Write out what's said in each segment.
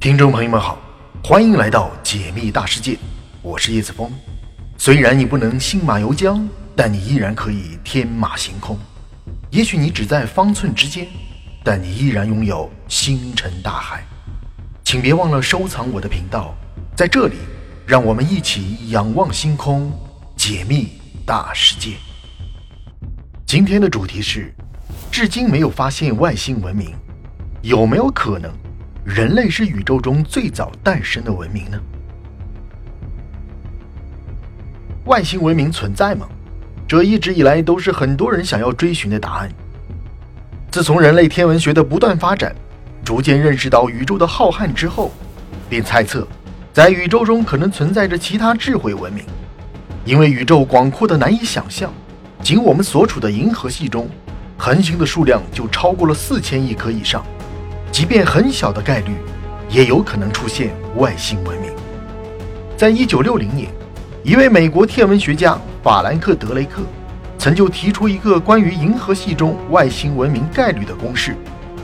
听众朋友们好，欢迎来到解密大世界，我是叶子峰。虽然你不能信马由缰，但你依然可以天马行空。也许你只在方寸之间，但你依然拥有星辰大海。请别忘了收藏我的频道，在这里，让我们一起仰望星空，解密大世界。今天的主题是：至今没有发现外星文明，有没有可能？人类是宇宙中最早诞生的文明呢？外星文明存在吗？这一直以来都是很多人想要追寻的答案。自从人类天文学的不断发展，逐渐认识到宇宙的浩瀚之后，便猜测，在宇宙中可能存在着其他智慧文明。因为宇宙广阔的难以想象，仅我们所处的银河系中，恒星的数量就超过了四千亿颗以上。即便很小的概率，也有可能出现外星文明。在一九六零年，一位美国天文学家法兰克·德雷克曾就提出一个关于银河系中外星文明概率的公式，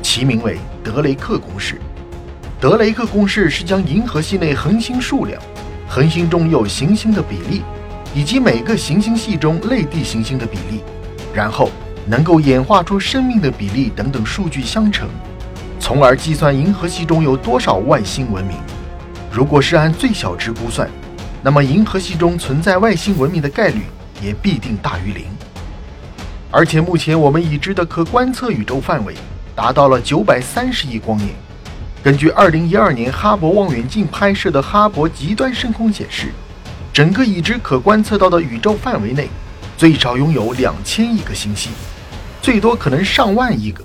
其名为德雷克公式。德雷克公式是将银河系内恒星数量、恒星中有行星的比例，以及每个行星系中类地行星的比例，然后能够演化出生命的比例等等数据相乘。从而计算银河系中有多少外星文明。如果是按最小值估算，那么银河系中存在外星文明的概率也必定大于零。而且目前我们已知的可观测宇宙范围达到了九百三十亿光年。根据二零一二年哈勃望远镜拍摄的哈勃极端深空显示，整个已知可观测到的宇宙范围内，最少拥有两千亿个星系，最多可能上万亿个。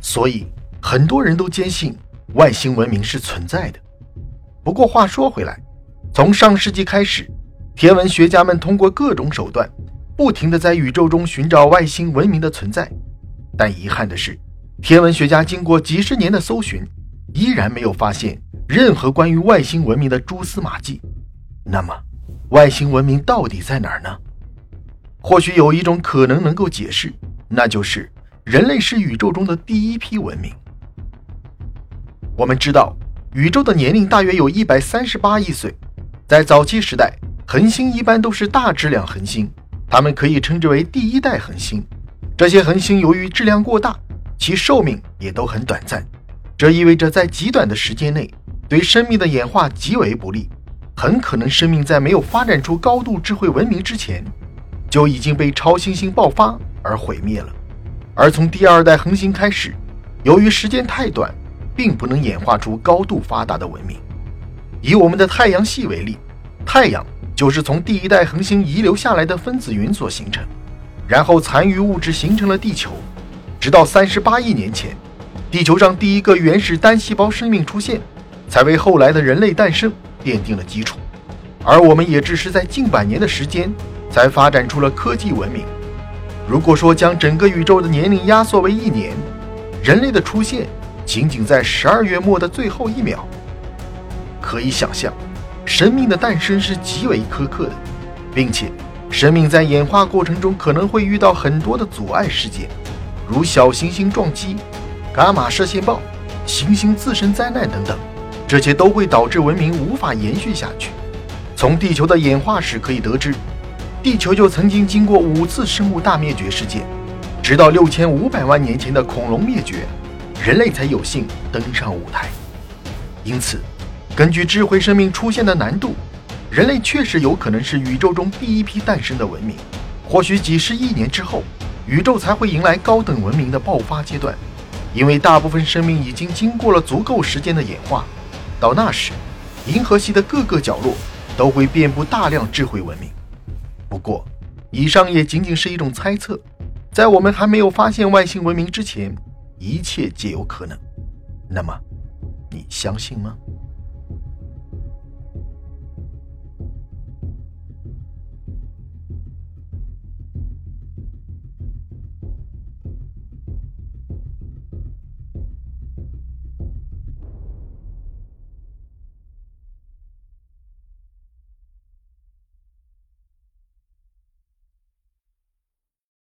所以。很多人都坚信外星文明是存在的。不过话说回来，从上世纪开始，天文学家们通过各种手段，不停地在宇宙中寻找外星文明的存在。但遗憾的是，天文学家经过几十年的搜寻，依然没有发现任何关于外星文明的蛛丝马迹。那么，外星文明到底在哪儿呢？或许有一种可能能够解释，那就是人类是宇宙中的第一批文明。我们知道，宇宙的年龄大约有一百三十八亿岁。在早期时代，恒星一般都是大质量恒星，它们可以称之为第一代恒星。这些恒星由于质量过大，其寿命也都很短暂。这意味着在极短的时间内，对生命的演化极为不利，很可能生命在没有发展出高度智慧文明之前，就已经被超新星爆发而毁灭了。而从第二代恒星开始，由于时间太短，并不能演化出高度发达的文明。以我们的太阳系为例，太阳就是从第一代恒星遗留下来的分子云所形成，然后残余物质形成了地球。直到三十八亿年前，地球上第一个原始单细胞生命出现，才为后来的人类诞生奠定了基础。而我们也只是在近百年的时间，才发展出了科技文明。如果说将整个宇宙的年龄压缩为一年，人类的出现。仅仅在十二月末的最后一秒，可以想象，生命的诞生是极为苛刻的，并且生命在演化过程中可能会遇到很多的阻碍事件，如小行星撞击、伽马射线暴、行星自身灾难等等，这些都会导致文明无法延续下去。从地球的演化史可以得知，地球就曾经经过五次生物大灭绝事件，直到六千五百万年前的恐龙灭绝。人类才有幸登上舞台，因此，根据智慧生命出现的难度，人类确实有可能是宇宙中第一批诞生的文明。或许几十亿年之后，宇宙才会迎来高等文明的爆发阶段，因为大部分生命已经经过了足够时间的演化。到那时，银河系的各个角落都会遍布大量智慧文明。不过，以上也仅仅是一种猜测，在我们还没有发现外星文明之前。一切皆有可能，那么，你相信吗？